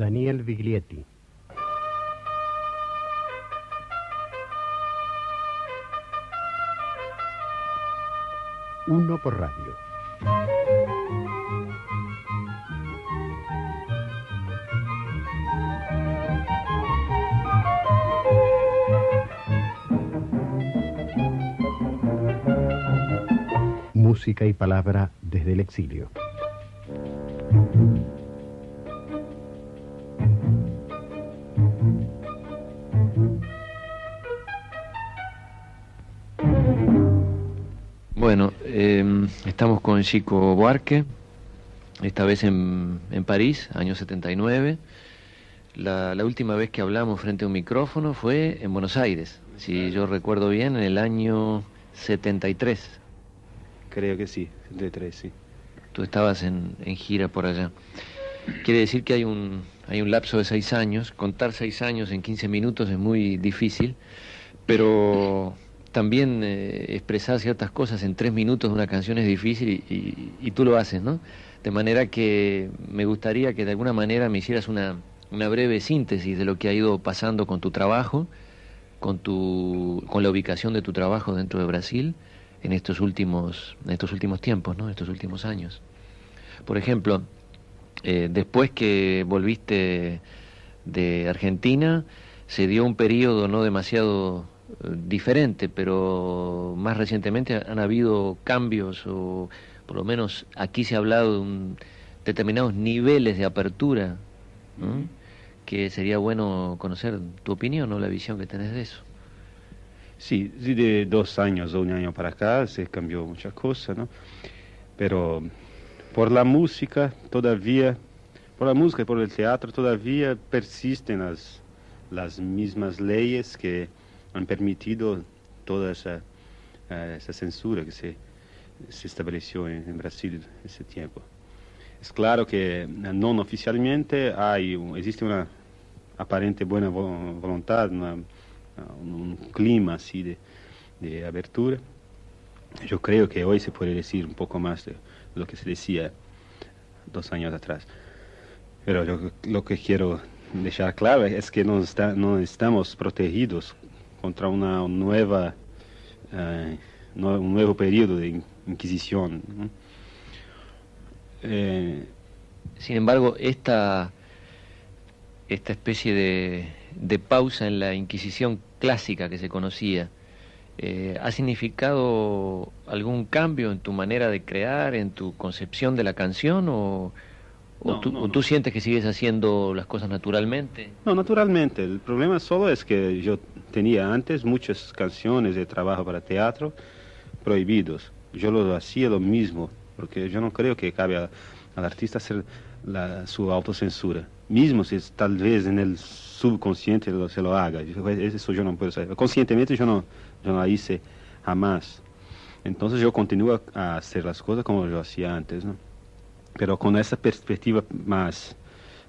Daniel Viglietti. Uno por radio. Música y palabra desde el exilio. Bueno, eh, estamos con Chico Buarque, esta vez en, en París, año 79. La, la última vez que hablamos frente a un micrófono fue en Buenos Aires, si yo recuerdo bien, en el año 73. Creo que sí, de tres, sí. Tú estabas en, en gira por allá. Quiere decir que hay un, hay un lapso de seis años. Contar seis años en 15 minutos es muy difícil, pero también eh, expresar ciertas cosas en tres minutos de una canción es difícil y, y- y tú lo haces, ¿no? De manera que me gustaría que de alguna manera me hicieras una, una breve síntesis de lo que ha ido pasando con tu trabajo, con, tu, con la ubicación de tu trabajo dentro de Brasil en estos últimos, en estos últimos tiempos, ¿no? En estos últimos años. Por ejemplo, eh, después que volviste de Argentina, se dio un periodo no demasiado diferente, pero más recientemente han habido cambios, o por lo menos aquí se ha hablado de un- determinados niveles de apertura, ¿no? que sería bueno conocer tu opinión o la visión que tenés de eso. Sí, sí, de dos años o un año para acá se cambió muchas cosas, ¿no? Pero por la música todavía, por la música y por el teatro todavía persisten las, las mismas leyes que han permitido toda esa, eh, censura que se, estableció en, en Brasil ese tiempo. Es claro que eh, no oficialmente hay, existe una aparente buena vo- voluntad, un, clima así de, de abertura. Yo creo que hoy se puede decir un poco más de lo que se decía dos años atrás. Pero lo, que quiero dejar claro es que no estamos protegidos contra una nueva, eh, un nuevo periodo de in- inquisición. Eh, Sin embargo, esta, esta especie de, de pausa en la Inquisición clásica que se conocía, eh, ¿ha significado algún cambio en tu manera de crear, en tu concepción de la canción? ¿O, o No, tú, no, o tú sientes que sigues haciendo las cosas naturalmente? No, naturalmente. El problema solo es que yo tenía antes muchas canciones de trabajo para teatro prohibidos. Yo lo hacía lo mismo, porque yo no creo que cabe a- al artista hacer la- su autocensura. Mismo si es- tal vez en el subconsciente lo- se lo haga. Yo- Eso yo no puedo saber. Conscientemente yo no, yo no la hice jamás. Entonces yo continúo a hacer las cosas como yo hacía antes, ¿no? Pero con esa perspectiva más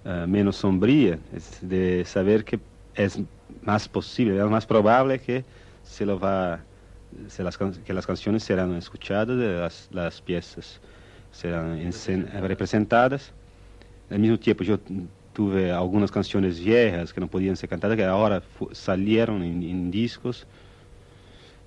eh, menos sombría, de saber que es más posible, es más probable que se lo va, las, que las canciones serán escuchadas, las, piezas serán representadas. Al mismo tiempo yo tuve algunas canciones viejas que no podían ser cantadas, que ahora salieron en, en discos,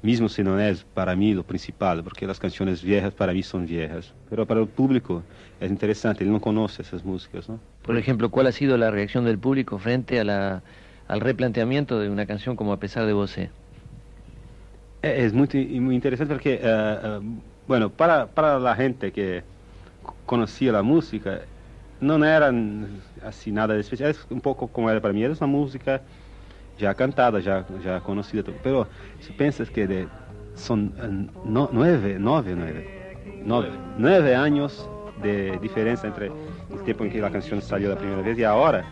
mismo si no es para mí lo principal, porque las canciones viejas para mí son viejas, pero para el público es interesante, él no conoce esas músicas, ¿no? Por ejemplo, ¿cuál ha sido la reacción del público frente a la, al replanteamiento de una canción como A pesar de vos? É, Es muy, muy interesante porque, eh, eh, bueno, para, para la gente que conocía la música, no era así nada de especial, es un poco como era para mí, era una música ya cantada, ya, ya conocida, pero si piensas que de- son eh, no- nueve, nueve, nueve, nueve, nueve años de diferencia entre el tiempo en que la canción salió la primera vez y ahora,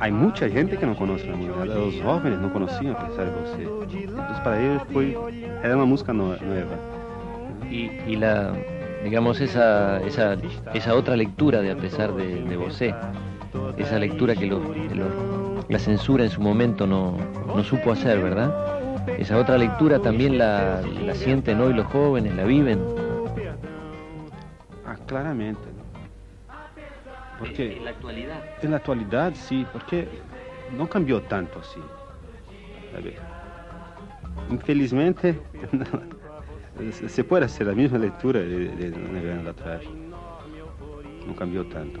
hay mucha gente que no conoce la música. Los jóvenes no conocían a pesar de você. Entonces para ellos fue, era una música nueva. Y, la, digamos, esa, esa, esa otra lectura de A pesar de, de esa lectura que, lo- que lo- la censura en su momento no, no supo hacer, ¿verdad? Esa otra lectura también la, la sienten hoy los jóvenes, la viven. Ah, claramente. Porque en la actualidad. En la actualidad sí, porque no cambió tanto así. ¿sabe? Infelizmente, se puede hacer la misma lectura de, de, de anos atrás. Não cambiou tanto.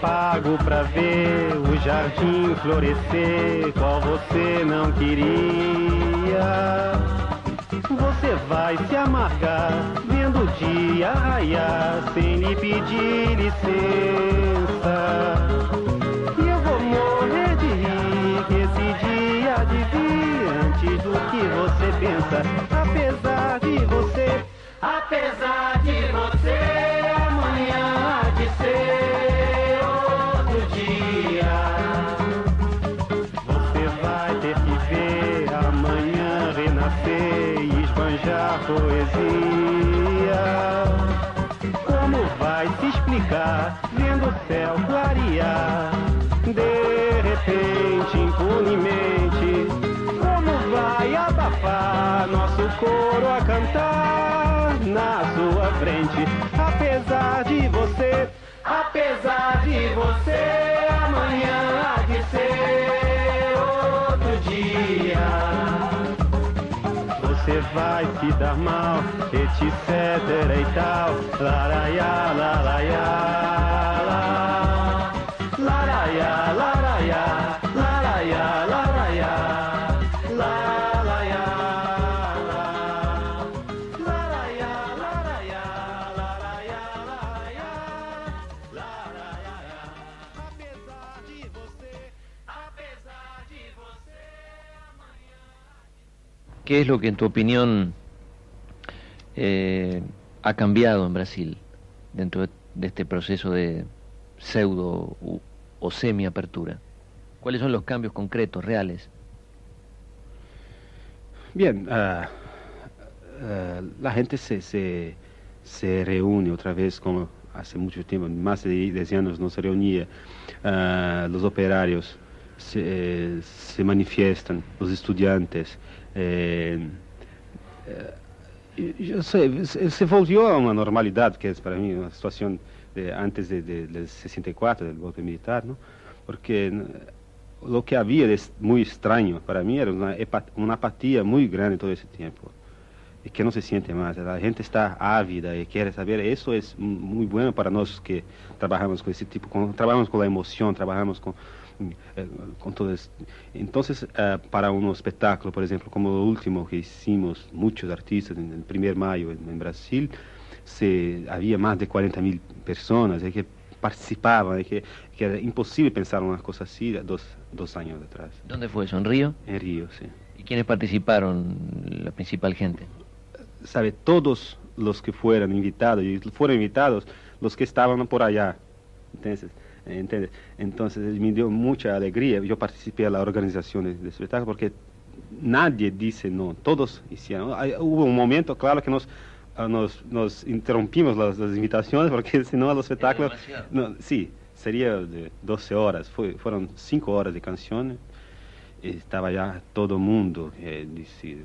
Pago pra ver o jardim florescer, qual você não queria. Você vai se amargar vendo o dia raiar sem lhe pedir licença. E eu vou morrer de rir esse dia há de vir antes do que você pensa. Apesar de você, apesar vendo o céu clarear? De repente, impunemente, como vai abafar nosso coro a cantar na sua frente? Apesar de você, apesar de você, amanhã há de ser outro dia. Você vai se dar mal, etc e tal. Laraiá, laraiá, ¿Qué es lo que en tu opinión eh, ha cambiado en Brasil dentro de, este proceso de pseudo o semi-apertura? ¿Cuáles son los cambios concretos, reales? Bien, ah, ah, la gente se, se, se reúne otra vez como hace mucho tiempo, más de 10 años no se reunía. Ah, los operarios se, eh, se manifiestan, los estudiantes. É, é sei se voltou a uma normalidade, que é para mim uma situação de, antes de, de, de 64, do golpe militar, não? porque eh, o que havia de muito estranho para mim era uma, uma apatia muito grande todo esse tempo e que não se sente mais. A gente está ávida e quer saber. Isso é muito bom para nós que trabalhamos com esse tipo, com, trabalhamos com a emoção, trabalhamos com con todo. Entonces, eh, para un espectáculo, por ejemplo, como lo último que hicimos, muchos artistas en el primer mayo en, en Brasil, se, había más de 40 mil personas eh, que participaban, eh, que, que era imposible pensar una cosa así dos, dos años atrás, ¿Dónde fue eso? ¿En Río? en Río, sí. ¿Y quiénes participaron? La principal gente. sabe, todos los que fueran invitados, y fueron invitados los que estaban por allá. Entonces, ¿entiendes? Entonces me dio mucha alegría. Yo participé en la organización del espectáculo porque nadie dice no, todos hicieron. Hay- hubo un momento, claro, que nos, ah, nos, nos interrumpimos las, las invitaciones porque si no, el espectáculo... demasiado. No, sí, sería de 12 horas, fue, fueron 5 horas de canciones. Estaba ya todo el mundo. eh, dice,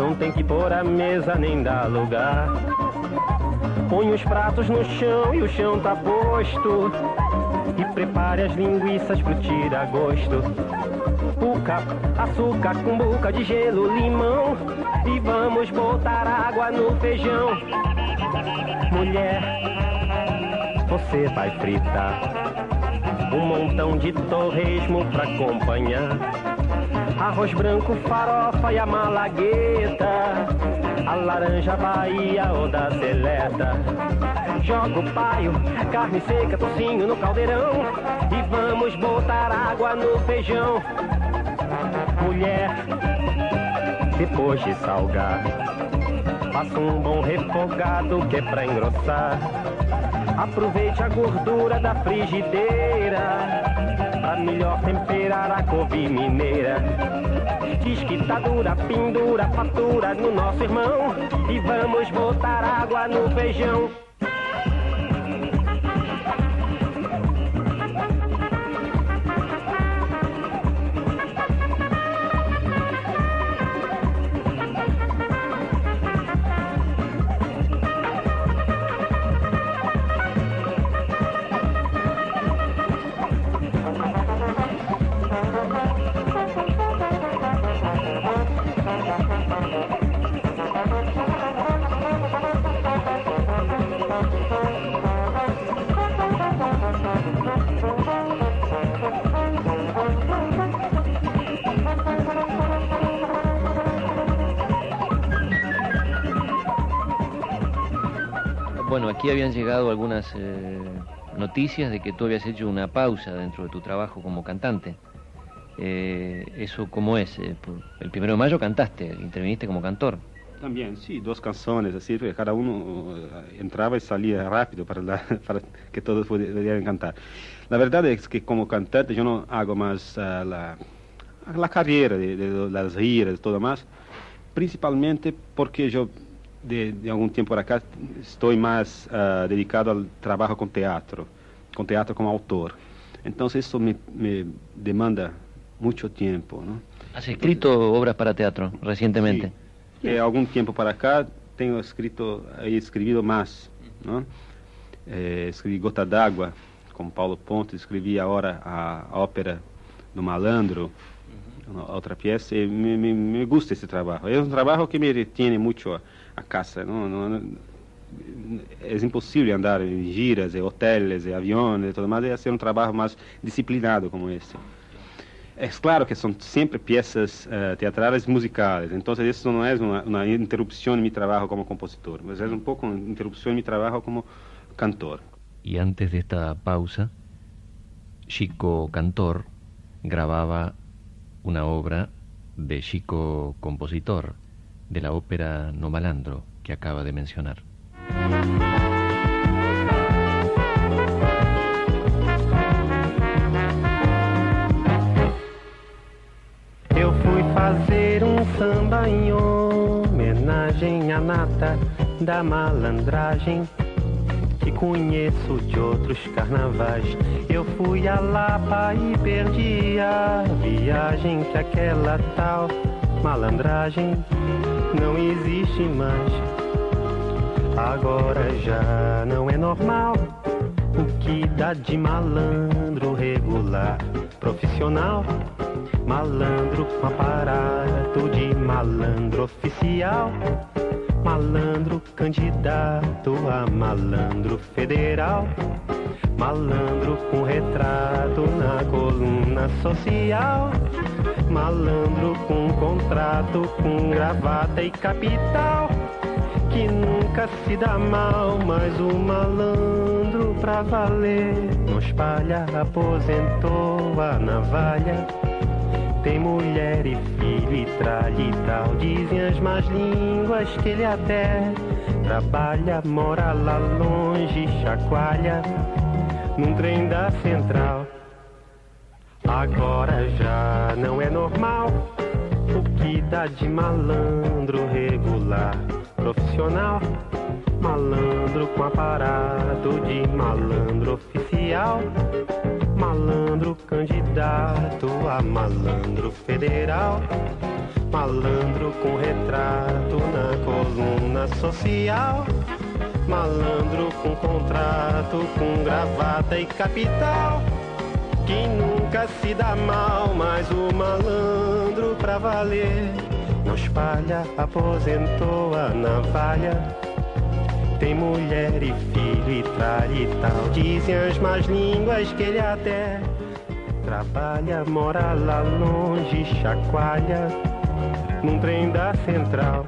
Não tem que pôr a mesa nem dar lugar. Põe os pratos no chão e o chão tá posto. E prepare as linguiças pro tira-gosto. Puca, açúcar, cumbuca de gelo, limão. E vamos botar água no feijão. Mulher, você vai fritar um montão de torresmo pra acompanhar. Arroz branco, farofa e a malagueta. A laranja Bahia ou da seleta. Joga o paio, carne seca, tocinho no caldeirão. E vamos botar água no feijão. Mulher, depois de salgar, faça um bom refogado que é pra engrossar. Aproveite a gordura da frigideira Pra melhor temperar a couve mineira. Diz que tá dura, pendura, fatura no nosso irmão. E vamos botar água no feijão Bueno, aquí habían llegado algunas eh, noticias de que tú habías hecho una pausa dentro de tu trabajo como cantante. Eh, ¿Eso cómo es? Eh, el primero de mayo cantaste, interviniste como cantor. También, sí, dos canciones, así, que cada uno eh, entraba y salía rápido para, que todos pudi- pudieran cantar. La verdad es que como cantante yo no hago más ah, la, la carrera de las giras y todo más, principalmente porque yo de, de algum tempo para cá, estou mais uh, dedicado ao trabalho com teatro, com teatro como autor. Então, isso me, me demanda muito tempo. Né? Has escrito obras para teatro recentemente? Sí. Eh, algum tempo para cá, tenho escrito, e escrito mais. Né? Eh, escrevi Gota d'Água, com Paulo Ponte, escrevi agora a ópera do Malandro, uhum. outra peça, me, me, me gusta esse trabalho. É um trabalho que me retiene muito a, casa. No- no- es imposible andar en giras, en hoteles, en aviones, y todo más, y hacer un trabajo más disciplinado como este. Es claro que son siempre piezas eh, teatrales musicales, entonces eso no es una, una interrupción en mi trabajo como compositor, pues es un poco una interrupción en mi trabajo como cantor. Y antes de esta pausa, Chico Cantor grababa una obra de Chico Compositor, de la ópera No Malandro, que acaba de mencionar. Eu fui fazer um samba em homenagem à nata da malandragem que conheço de outros carnavais. Eu fui a Lapa e perdi a viagem que aquela tal malandragem não existe mais. Agora já não é normal o que dá de malandro regular, profissional. Malandro com aparato de malandro oficial. Malandro candidato a malandro federal. Malandro com retrato na coluna social. Malandro com contrato com gravata e capital. Que nunca se dá mal, mas o malandro pra valer. Não espalha, aposentou a navalha. Tem mulher e filho e tralha e tal. Dizem as más línguas que ele até trabalha, mora lá longe, chacoalha num trem da central. Agora já não é normal o que dá de malandro regular, profissional, malandro com aparato de malandro oficial, malandro candidato a malandro federal, malandro com retrato na coluna social. Malandro com contrato, com gravata e capital que nunca se dá mal, mas o malandro pra valer não espalha, aposentou a navalha. Mulher e filho e trai e tal. Dizem as más línguas que ele até trabalha, mora lá longe, chacoalha num trem da central.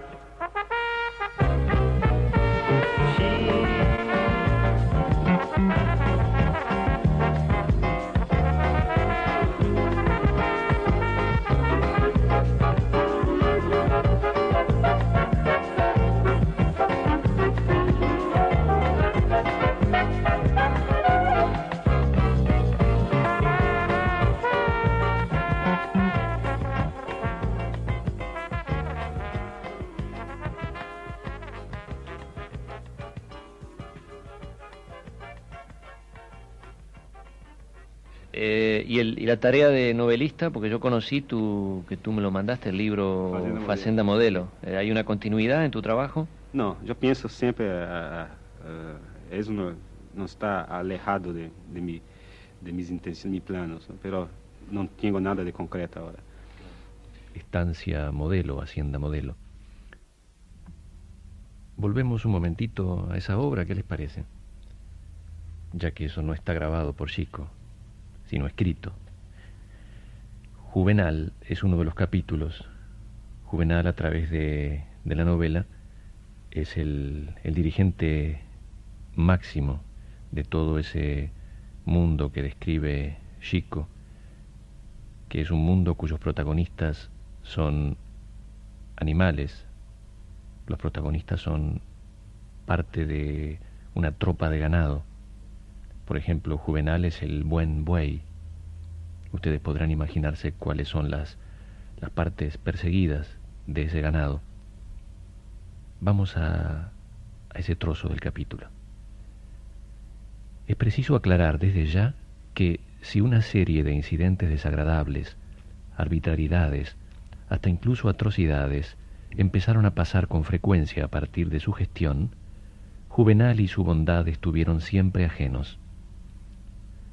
La tarea de novelista, porque yo conocí tu, que tú me lo mandaste, el libro Facenda Facenda Modelo. Eh, ¿Hay una continuidad en tu trabajo? Não, eu penso sempre, uh, uh, isso não, não está alejado de, de, mi, de mis intenções, mis planos, pero não tenho nada de concreto agora. Estancia modelo, hacienda modelo. Volvemos un momentito a esa obra, ¿qué les parece? Ya que eso no está grabado por Chico, sino escrito. Juvenal es uno de los capítulos. Juvenal a través de, la novela es el dirigente máximo de todo ese mundo que describe Chico, que es un mundo cuyos protagonistas son animales, los protagonistas son parte de una tropa de ganado. Por ejemplo, Juvenal es el buen buey. Ustedes podrán imaginarse cuáles son las, las partes perseguidas de ese ganado. Vamos a, a ese trozo del capítulo. Es preciso aclarar desde ya que si una serie de incidentes desagradables, arbitrariedades, hasta incluso atrocidades, empezaron a pasar con frecuencia a partir de su gestión, Juvenal y su bondad estuvieron siempre ajenos.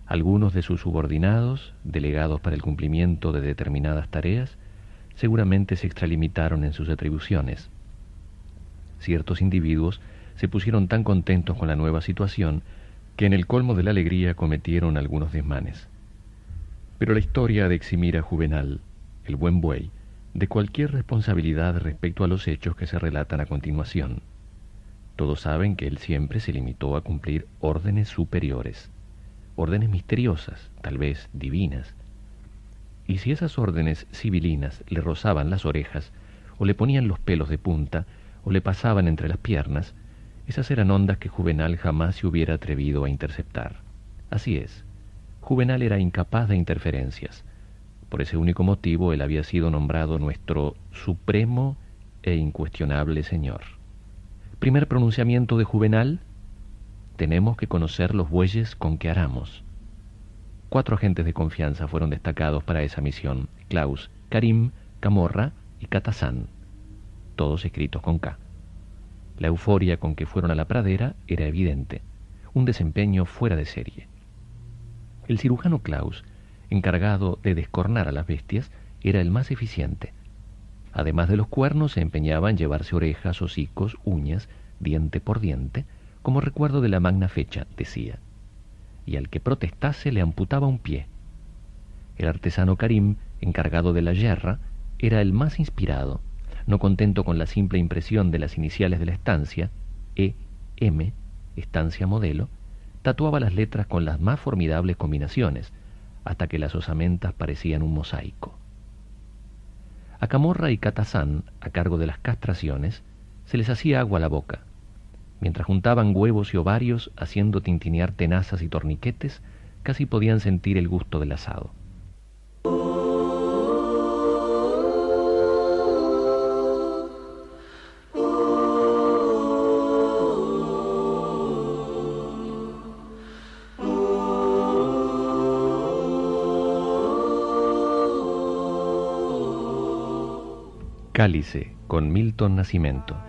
Algunos de sus subordinados, delegados para el cumplimiento de determinadas tareas, seguramente se extralimitaron en sus atribuciones. Ciertos individuos se pusieron tan contentos con la nueva situación que en el colmo de la alegría cometieron algunos desmanes. Pero la historia de eximir a Juvenal, el buen buey, de cualquier responsabilidad respecto a los hechos que se relatan a continuación. Todos saben que él siempre se limitó a cumplir órdenes superiores, órdenes misteriosas, tal vez divinas. Y si esas órdenes civilinas le rozaban las orejas, o le ponían los pelos de punta, o le pasaban entre las piernas, esas eran ondas que Juvenal jamás se hubiera atrevido a interceptar. Así es, Juvenal era incapaz de interferencias. Por ese único motivo él había sido nombrado nuestro supremo e incuestionable Señor. Primer pronunciamiento de Juvenal, tenemos que conocer los bueyes con que aramos. Cuatro agentes de confianza fueron destacados para esa misión, Klaus, Karim, Camorra y Catazán, todos escritos con K. La euforia con que fueron a la pradera era evidente, un desempeño fuera de serie. El cirujano Klaus, encargado de descornar a las bestias, era el más eficiente. Además de los cuernos, se empeñaba en llevarse orejas, hocicos, uñas, diente por diente, como recuerdo de la magna fecha, decía. Y al que protestase le amputaba un pie. El artesano Karim, encargado de la yerra, era el más inspirado, no contento con la simple impresión de las iniciales de la estancia, E, M, estancia modelo, tatuaba las letras con las más formidables combinaciones, hasta que las osamentas parecían un mosaico. A Camorra y Catazán, a cargo de las castraciones, se les hacía agua a la boca. Mientras juntaban huevos y ovarios, haciendo tintinear tenazas y torniquetes, casi podían sentir el gusto del asado. Cálice con Milton Nacimiento.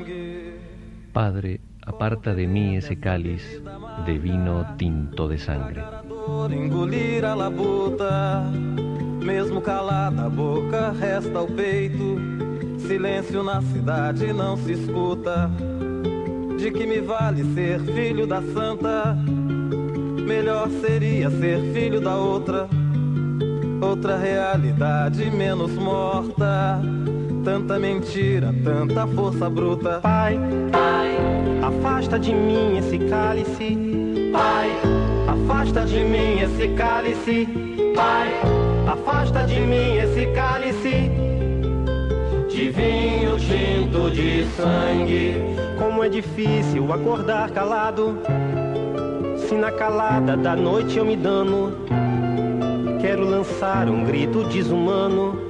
Padre, aparta de mí ese cáliz de vino tinto de sangre. Engolir a labuta, mesmo calada a boca, resta o peito. Silêncio na cidade não se escuta. De que me vale ser filho da santa? Melhor seria ser filho da outra. Outra realidade menos morta. Tanta mentira, tanta força bruta. Pai, Pai, afasta de mim esse cálice. Pai, afasta de mim esse cálice. Pai, afasta de mim esse cálice de vinho tinto de sangue. Como é difícil acordar calado. Se na calada da noite eu me dano, quero lançar um grito desumano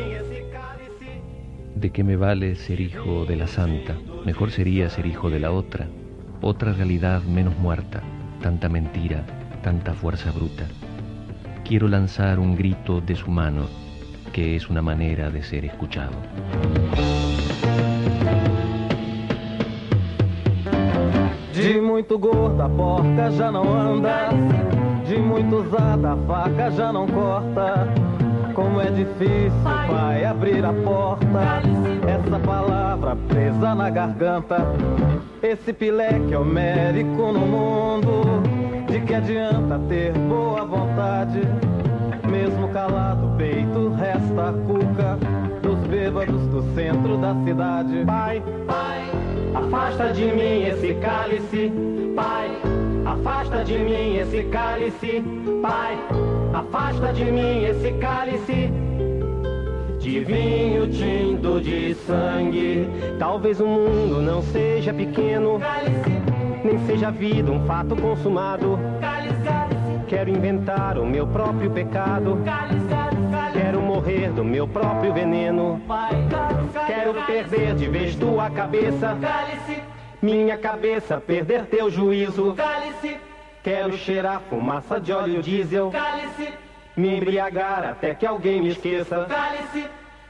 ¿De qué me vale ser hijo de la santa? Mejor sería ser hijo de la otra, otra realidad menos muerta, tanta mentira, tanta fuerza bruta. Quiero lanzar un grito deshumano, que es una manera de ser escuchado. De muito gorda a porca já não anda. De muito usada a faca já não corta. Como é difícil, pai, abrir a porta. Essa palavra presa na garganta. Esse pileque homérico no mundo. De que adianta ter boa vontade? Mesmo calado o peito, resta a cuca dos bêbados do centro da cidade. Pai, Pai, afasta de mim esse cálice. Pai, afasta de mim esse cálice. Pai, afasta de mim esse cálice. De vinho tinto de sangue. Talvez o mundo não seja pequeno, nem seja a vida um fato consumado. Quero inventar o meu próprio pecado. Quero morrer do meu próprio veneno. Quero perder de vez tua cabeça. Minha cabeça perder teu juízo. Quero cheirar fumaça de óleo diesel. Me embriagar até que alguém me esqueça.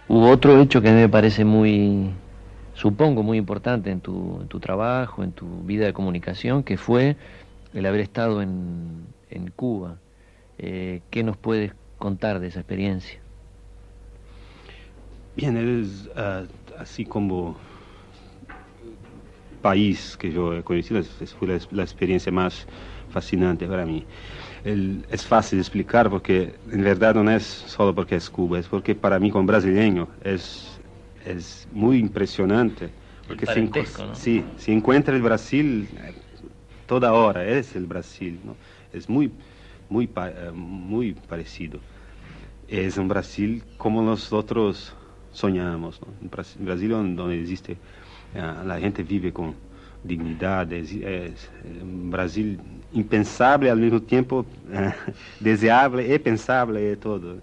Hubo otro hecho que a mí me parece muy, supongo, muy importante en tu, en tu trabajo, en tu vida de comunicación, que fue el haber estado en, en Cuba. Eh, ¿Qué nos puedes contar de esa experiencia? Bien, es ah, así como país que yo he conocido, fue la, la experiencia más fascinante para mí. El- es fácil de explicar porque en verdad no es solo porque es Cuba, es porque para mí como brasileño es, es muy impresionante. Porque se, ¿no? sí, se encuentra el Brasil eh, toda hora, es el Brasil, ¿no? es muy, muy, eh, muy parecido. Es un Brasil como nosotros soñamos, ¿no? un Bras- un Brasil donde, existe, la gente vive con dignidad, es, es un Brasil impensable al mismo tiempo deseable y pensable todo.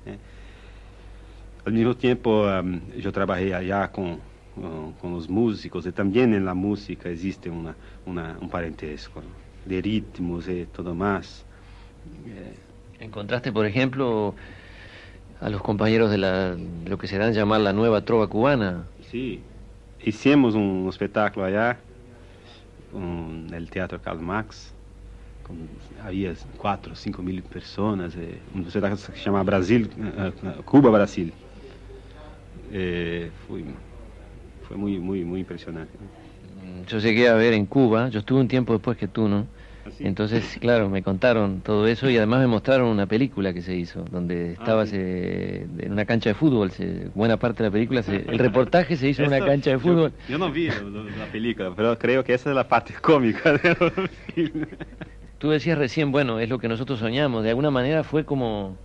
Al mismo tiempo um, yo trabajé allá con, con los músicos y también en la música existe una, una- un parentesco ¿no? de ritmos y todo más. ¿Encontraste, por ejemplo, a los compañeros de la, lo que se dan llamar la nueva trova cubana? Sí, hicimos um espetáculo allá, um, no Teatro Karl Marx, com, havia 4 ou 5 mil pessoas, eh, um espetáculo que se chama Brasil, eh, eh, Cuba Brasil. Eh, foi, foi muito, muito, muito impressionante. Eu cheguei a ver em Cuba, eu estive um tempo depois que tu não. Entonces, claro, me contaron todo eso y además me mostraron una película que se hizo, donde estaba sí. se- en una cancha de fútbol. se- buena parte de la película, se- el reportaje se hizo en una cancha de fútbol. Yo, no vi la película, pero creo que esa es la parte cómica del film. Tú decías recién, bueno, es lo que nosotros soñamos. De alguna manera fue como,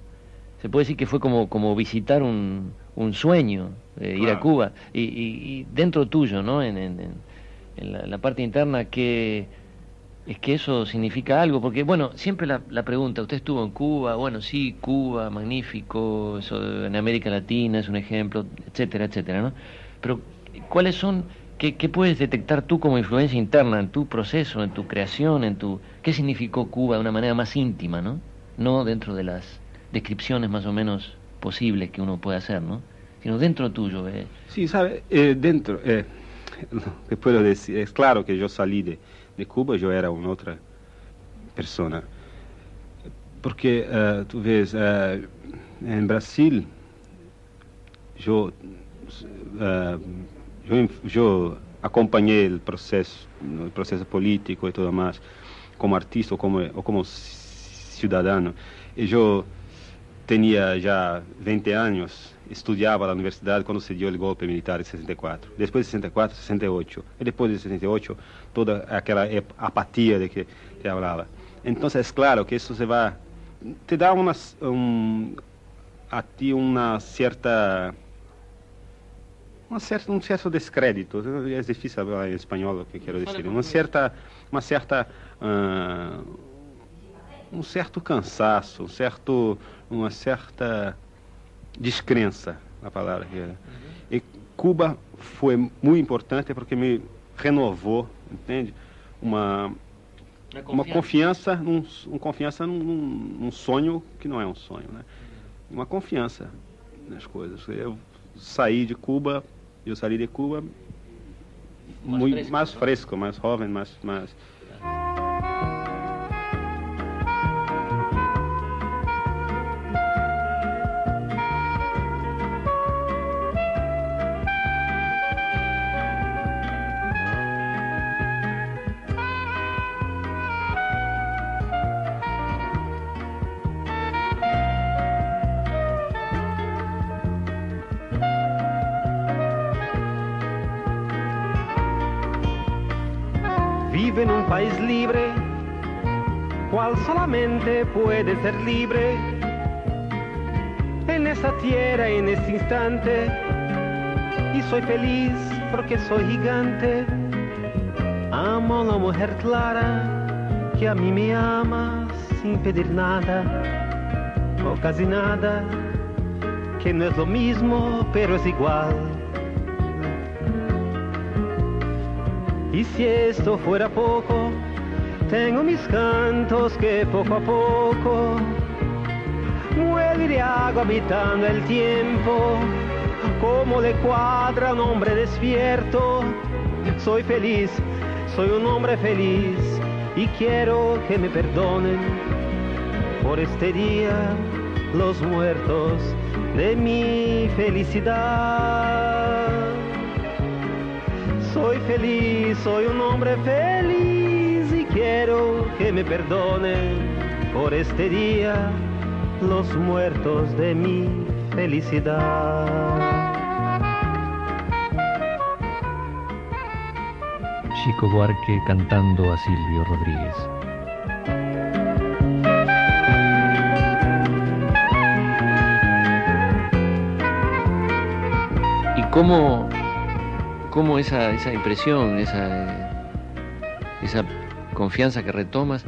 se puede decir que fue como, como visitar un, un sueño, eh, ir a. Cuba. Y, y- y dentro tuyo, ¿no? En, en- en- en la, la parte interna, que es que eso significa algo. Porque, bueno, siempre la, la pregunta, usted estuvo en Cuba, bueno, sí, Cuba, magnífico, eso en América Latina es un ejemplo, etcétera, etcétera, ¿no? Pero, ¿cuáles son, qué, puedes detectar tú como influencia interna en tu proceso, en tu creación, en tu... ¿Qué significó Cuba de una manera más íntima, ¿no? No dentro de las descripciones más o menos posibles que uno puede hacer, ¿no? Sino dentro tuyo, ¿eh? Sí, sabe, eh, dentro, eh, que puedo decir, es claro que yo salí de, de Cuba eu era uma outra pessoa. Porque, uh, tu vês, uh, em Brasil, eu, uh, eu, eu acompanhei o processo, o processo político e tudo mais, como artista ou como, ou como cidadão. E eu tinha já 20 anos estudava na universidade quando se deu o golpe militar em 64. Depois de 64, 68. E depois de 68, toda aquela apatia de que te falava. Então, é claro que isso se vai... Te dá uma, um, a ti uma certa... Uma certa, um certo descrédito, é difícil falar em espanhol o que quero dizer, uma certa, uma certa uh, um certo cansaço, um certo, uma certa descrença, a palavra que era. E Cuba foi muito importante porque me renovou, entende? Uma uma confiança, num, uma confiança num, num- sonho que não é um sonho, né? Uma confiança nas coisas. Eu saí de Cuba, eu saí de Cuba Mais muito fresco, mais né? fresco, mais jovem, mais, mais Vive en un país libre, cual solamente puede ser libre. En esta tierra, en este instante, y soy feliz porque soy gigante. Amo a la mujer clara que a mí me ama sin pedir nada, o casi nada, que no es lo mismo, pero es igual. Y si esto fuera poco, tengo mis cantos que poco a poco mueve de agua habitando el tiempo. Como le cuadra a un hombre despierto, soy feliz, soy un hombre feliz y quiero que me perdonen por este día los muertos de mi felicidad. Soy feliz, soy un hombre feliz y quiero que me perdonen por este día los muertos de mi felicidad. Chico Buarque cantando a Silvio Rodríguez. ¿Y cómo, cómo esa, esa impresión, esa, esa confianza que retomas,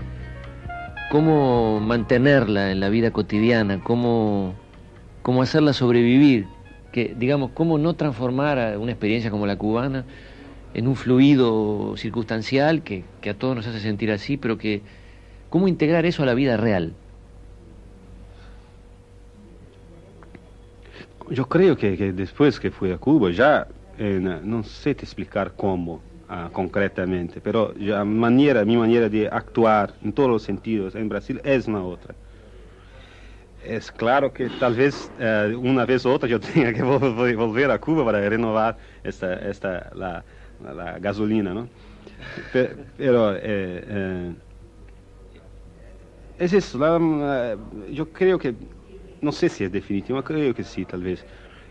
cómo mantenerla en la vida cotidiana, cómo, cómo hacerla sobrevivir? Que, digamos, cómo no transformar a una experiencia como la cubana en un fluido circunstancial que, que a todos nos hace sentir así, pero que, cómo integrar eso a la vida real. Eu creio que, depois que fui a Cuba, já Não sei te explicar como ah, concretamente, pero a maneira, a minha maneira de actuar em todos os sentidos em Brasil é uma outra. É claro que talvez uma vez ou outra eu tenha que voltar a Cuba para renovar esta esta la, la gasolina, não? Pero eh, eh, é isso. Eu eh, creio que não sei se é definitivo, mas creio que sim, talvez.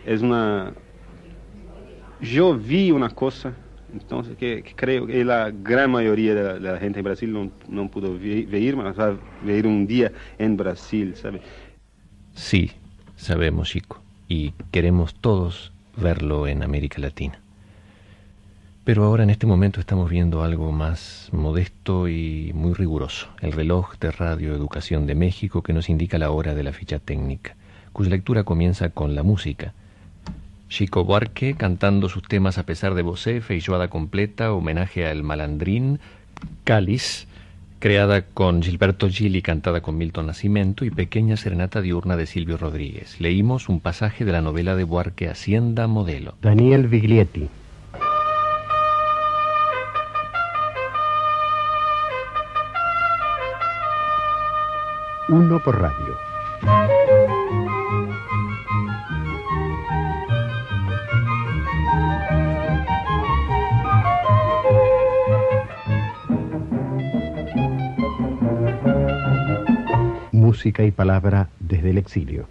É uma Yo vi una cosa, entonces, que, que creo que la gran mayoría de la, de la gente en Brasil no, no pudo ve- ver, mas va a ver un día en Brasil, ¿sabe? Sí, sabemos, chico, y queremos todos verlo en América Latina. Pero ahora en este momento estamos viendo algo más modesto y muy riguroso, el reloj de Radio Educación de México que nos indica la hora de la ficha técnica, cuya lectura comienza con la música. Chico Buarque cantando sus temas a pesar de Bosé, Feijoada completa, homenaje al malandrín, Cáliz, creada con Gilberto Gil y cantada con Milton Nascimento, y Pequeña Serenata Diurna de Silvio Rodríguez. Leímos un pasaje de la novela de Buarque Hacienda Modelo. Daniel Viglietti. Uno por radio. y palabra desde el exilio.